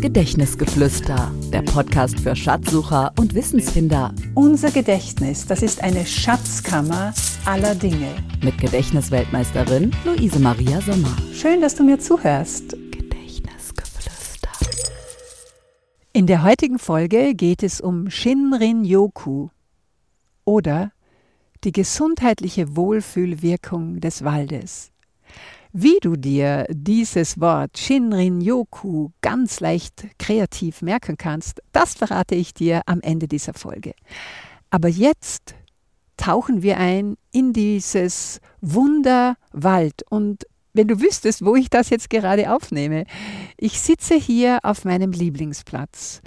Gedächtnisgeflüster, der Podcast für Schatzsucher und Wissensfinder. Unser Gedächtnis, das ist eine Schatzkammer aller Dinge. Mit Gedächtnisweltmeisterin Luise Maria Sommer. Schön, dass du mir zuhörst. Gedächtnisgeflüster. In der heutigen Folge geht es um Shinrin-yoku oder die gesundheitliche Wohlfühlwirkung des Waldes. Wie du dir dieses Wort Shinrin-yoku ganz leicht kreativ merken kannst, das verrate ich dir am Ende dieser Folge. Aber jetzt tauchen wir ein in dieses Wunderwald und wenn du wüsstest, wo ich das jetzt gerade aufnehme. Ich sitze hier auf meinem Lieblingsplatz.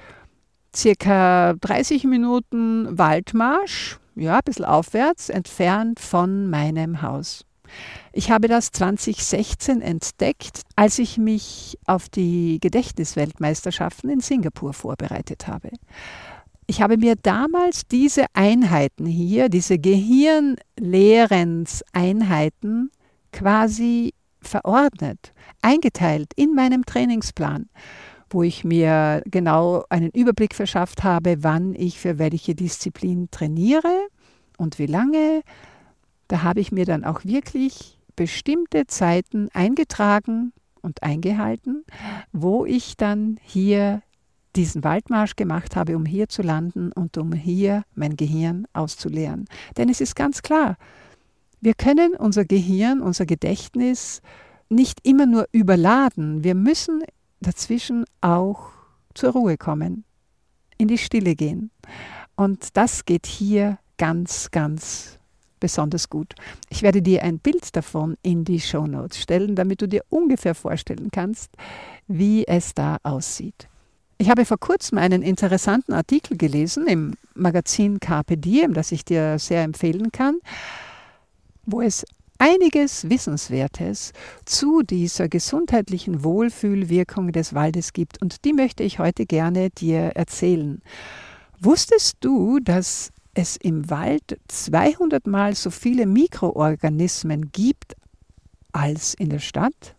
Circa 30 Minuten Waldmarsch, ja, ein bisschen aufwärts, entfernt von meinem Haus. Ich habe das 2016 entdeckt, als ich mich auf die Gedächtnisweltmeisterschaften in Singapur vorbereitet habe. Ich habe mir damals diese Einheiten hier, diese Gehirnlehrenseinheiten quasi verordnet, eingeteilt in meinem Trainingsplan, wo ich mir genau einen Überblick verschafft habe, wann ich für welche Disziplin trainiere und wie lange. Da habe ich mir dann auch wirklich bestimmte Zeiten eingetragen und eingehalten, wo ich dann hier diesen Waldmarsch gemacht habe, um hier zu landen und um hier mein Gehirn auszuleeren. Denn es ist ganz klar, wir können unser Gehirn, unser Gedächtnis nicht immer nur überladen. Wir müssen dazwischen auch zur Ruhe kommen, in die Stille gehen. Und das geht hier ganz, ganz besonders gut. Ich werde dir ein Bild davon in die Show Notes stellen, damit du dir ungefähr vorstellen kannst, wie es da aussieht. Ich habe vor kurzem einen interessanten Artikel gelesen im Magazin Carpe Diem, das ich dir sehr empfehlen kann, wo es einiges Wissenswertes zu dieser gesundheitlichen Wohlfühlwirkung des Waldes gibt und die möchte ich heute gerne dir erzählen. Wusstest du, dass es im Wald 200 Mal so viele Mikroorganismen gibt als in der Stadt.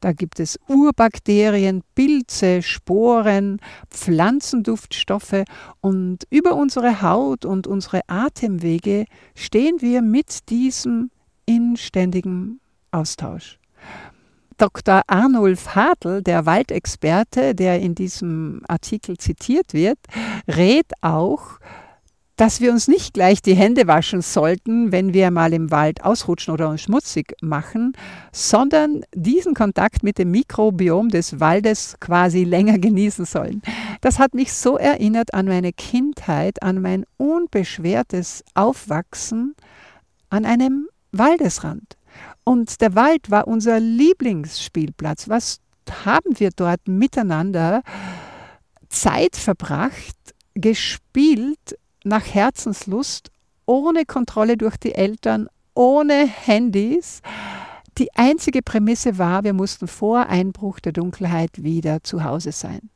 Da gibt es Urbakterien, Pilze, Sporen, Pflanzenduftstoffe und über unsere Haut und unsere Atemwege stehen wir mit diesem in ständigem Austausch. Dr. Arnulf Hartl, der Waldexperte, der in diesem Artikel zitiert wird, rät auch dass wir uns nicht gleich die Hände waschen sollten, wenn wir mal im Wald ausrutschen oder uns schmutzig machen, sondern diesen Kontakt mit dem Mikrobiom des Waldes quasi länger genießen sollen. Das hat mich so erinnert an meine Kindheit, an mein unbeschwertes Aufwachsen an einem Waldesrand. Und der Wald war unser Lieblingsspielplatz. Was haben wir dort miteinander Zeit verbracht, gespielt, nach Herzenslust, ohne Kontrolle durch die Eltern, ohne Handys. Die einzige Prämisse war, wir mussten vor Einbruch der Dunkelheit wieder zu Hause sein.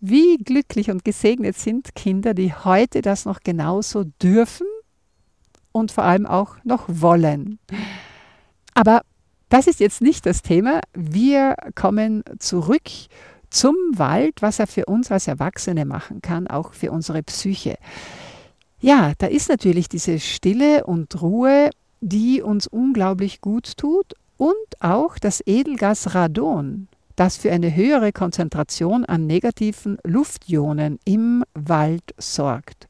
Wie glücklich und gesegnet sind Kinder, die heute das noch genauso dürfen und vor allem auch noch wollen. Aber das ist jetzt nicht das Thema. Wir kommen zurück zum Wald, was er für uns als Erwachsene machen kann, auch für unsere Psyche. Ja, da ist natürlich diese Stille und Ruhe, die uns unglaublich gut tut und auch das Edelgas Radon, das für eine höhere Konzentration an negativen Luftionen im Wald sorgt.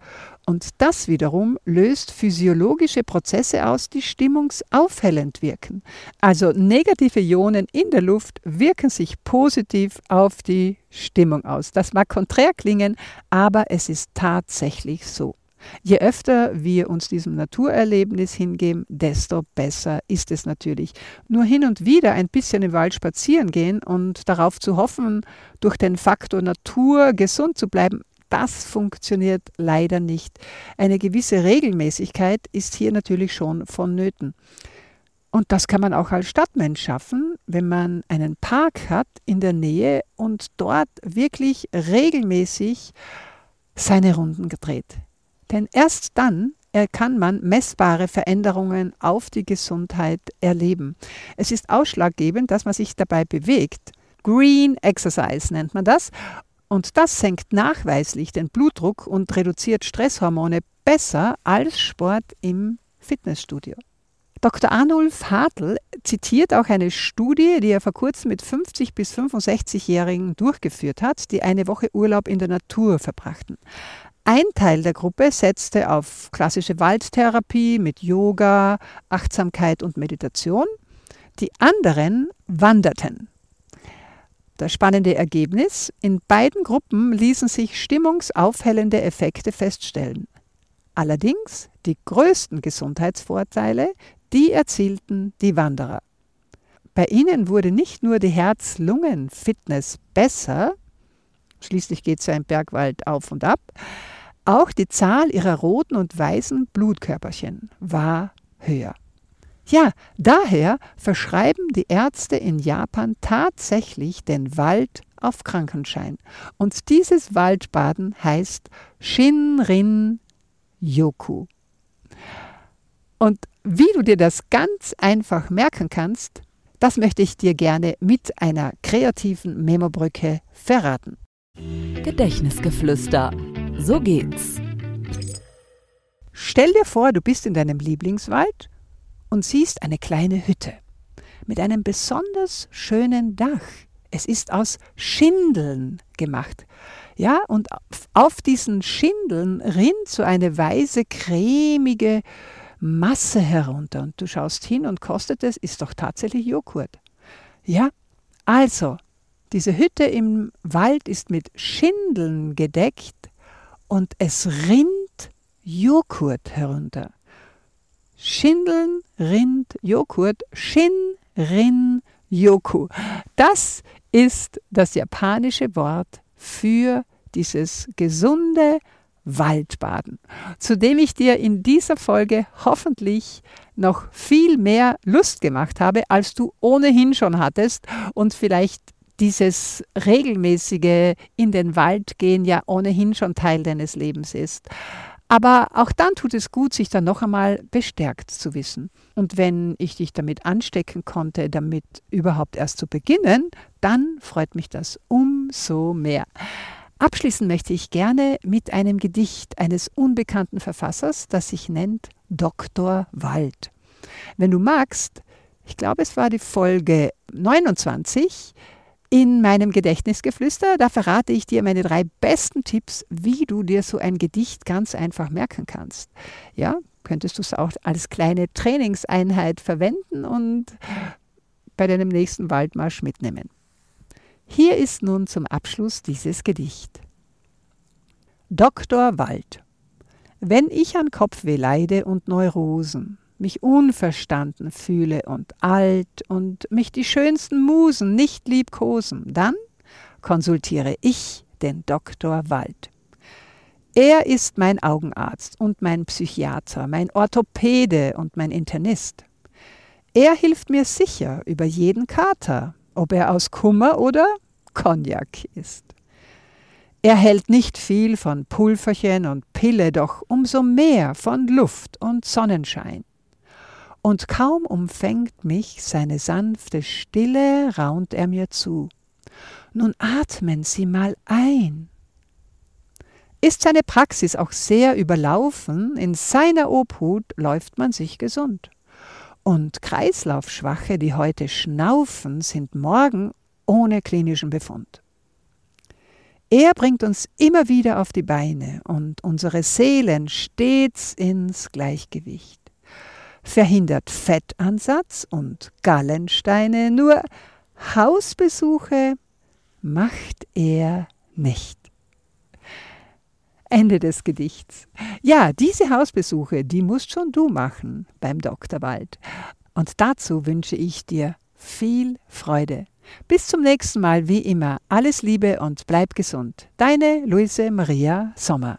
Und das wiederum löst physiologische Prozesse aus, die stimmungsaufhellend wirken. Also negative Ionen in der Luft wirken sich positiv auf die Stimmung aus. Das mag konträr klingen, aber es ist tatsächlich so. Je öfter wir uns diesem Naturerlebnis hingeben, desto besser ist es natürlich. Nur hin und wieder ein bisschen im Wald spazieren gehen und darauf zu hoffen, durch den Faktor Natur gesund zu bleiben, das funktioniert leider nicht. Eine gewisse Regelmäßigkeit ist hier natürlich schon vonnöten. Und das kann man auch als Stadtmensch schaffen, wenn man einen Park hat in der Nähe und dort wirklich regelmäßig seine Runden gedreht. Denn erst dann kann man messbare Veränderungen auf die Gesundheit erleben. Es ist ausschlaggebend, dass man sich dabei bewegt. Green Exercise nennt man das. Und das senkt nachweislich den Blutdruck und reduziert Stresshormone besser als Sport im Fitnessstudio. Dr. Arnulf Hartl zitiert auch eine Studie, die er vor kurzem mit 50 bis 65-Jährigen durchgeführt hat, die eine Woche Urlaub in der Natur verbrachten. Ein Teil der Gruppe setzte auf klassische Waldtherapie mit Yoga, Achtsamkeit und Meditation. Die anderen wanderten. Das spannende Ergebnis, in beiden Gruppen ließen sich stimmungsaufhellende Effekte feststellen. Allerdings die größten Gesundheitsvorteile, die erzielten die Wanderer. Bei ihnen wurde nicht nur die Herz-Lungen-Fitness besser, schließlich geht es ja im Bergwald auf und ab, auch die Zahl ihrer roten und weißen Blutkörperchen war höher. Ja, daher verschreiben die Ärzte in Japan tatsächlich den Wald auf Krankenschein. Und dieses Waldbaden heißt Shinrin Yoku. Und wie du dir das ganz einfach merken kannst, das möchte ich dir gerne mit einer kreativen Memobrücke verraten. Gedächtnisgeflüster. So geht's. Stell dir vor, du bist in deinem Lieblingswald und siehst eine kleine Hütte mit einem besonders schönen Dach. Es ist aus Schindeln gemacht. Ja, und auf diesen Schindeln rinnt so eine weiße, cremige Masse herunter. Und du schaust hin und kostet es, ist doch tatsächlich Joghurt. Ja, also, diese Hütte im Wald ist mit Schindeln gedeckt und es rinnt Joghurt herunter. Schindeln, Rind, Joghurt, Shin, Rin, Yoku. Das ist das japanische Wort für dieses gesunde Waldbaden, zu dem ich dir in dieser Folge hoffentlich noch viel mehr Lust gemacht habe, als du ohnehin schon hattest und vielleicht dieses regelmäßige in den Wald gehen ja ohnehin schon Teil deines Lebens ist. Aber auch dann tut es gut, sich dann noch einmal bestärkt zu wissen. Und wenn ich dich damit anstecken konnte, damit überhaupt erst zu beginnen, dann freut mich das umso mehr. Abschließen möchte ich gerne mit einem Gedicht eines unbekannten Verfassers, das sich nennt Dr. Wald. Wenn du magst, ich glaube, es war die Folge 29, in meinem Gedächtnisgeflüster, da verrate ich dir meine drei besten Tipps, wie du dir so ein Gedicht ganz einfach merken kannst. Ja, könntest du es auch als kleine Trainingseinheit verwenden und bei deinem nächsten Waldmarsch mitnehmen. Hier ist nun zum Abschluss dieses Gedicht. Dr. Wald. Wenn ich an Kopfweh leide und Neurosen, mich unverstanden fühle und alt und mich die schönsten Musen nicht liebkosen, dann konsultiere ich den Doktor Wald. Er ist mein Augenarzt und mein Psychiater, mein Orthopäde und mein Internist. Er hilft mir sicher über jeden Kater, ob er aus Kummer oder Cognac ist. Er hält nicht viel von Pulverchen und Pille, doch umso mehr von Luft und Sonnenschein und kaum umfängt mich seine sanfte Stille, raunt er mir zu. Nun atmen Sie mal ein. Ist seine Praxis auch sehr überlaufen, in seiner Obhut läuft man sich gesund. Und Kreislaufschwache, die heute schnaufen, sind morgen ohne klinischen Befund. Er bringt uns immer wieder auf die Beine und unsere Seelen stets ins Gleichgewicht verhindert Fettansatz und Gallensteine, nur Hausbesuche macht er nicht. Ende des Gedichts. Ja, diese Hausbesuche, die musst schon du machen beim Dr. Wald. Und dazu wünsche ich dir viel Freude. Bis zum nächsten Mal, wie immer, alles Liebe und bleib gesund. Deine Luise Maria Sommer.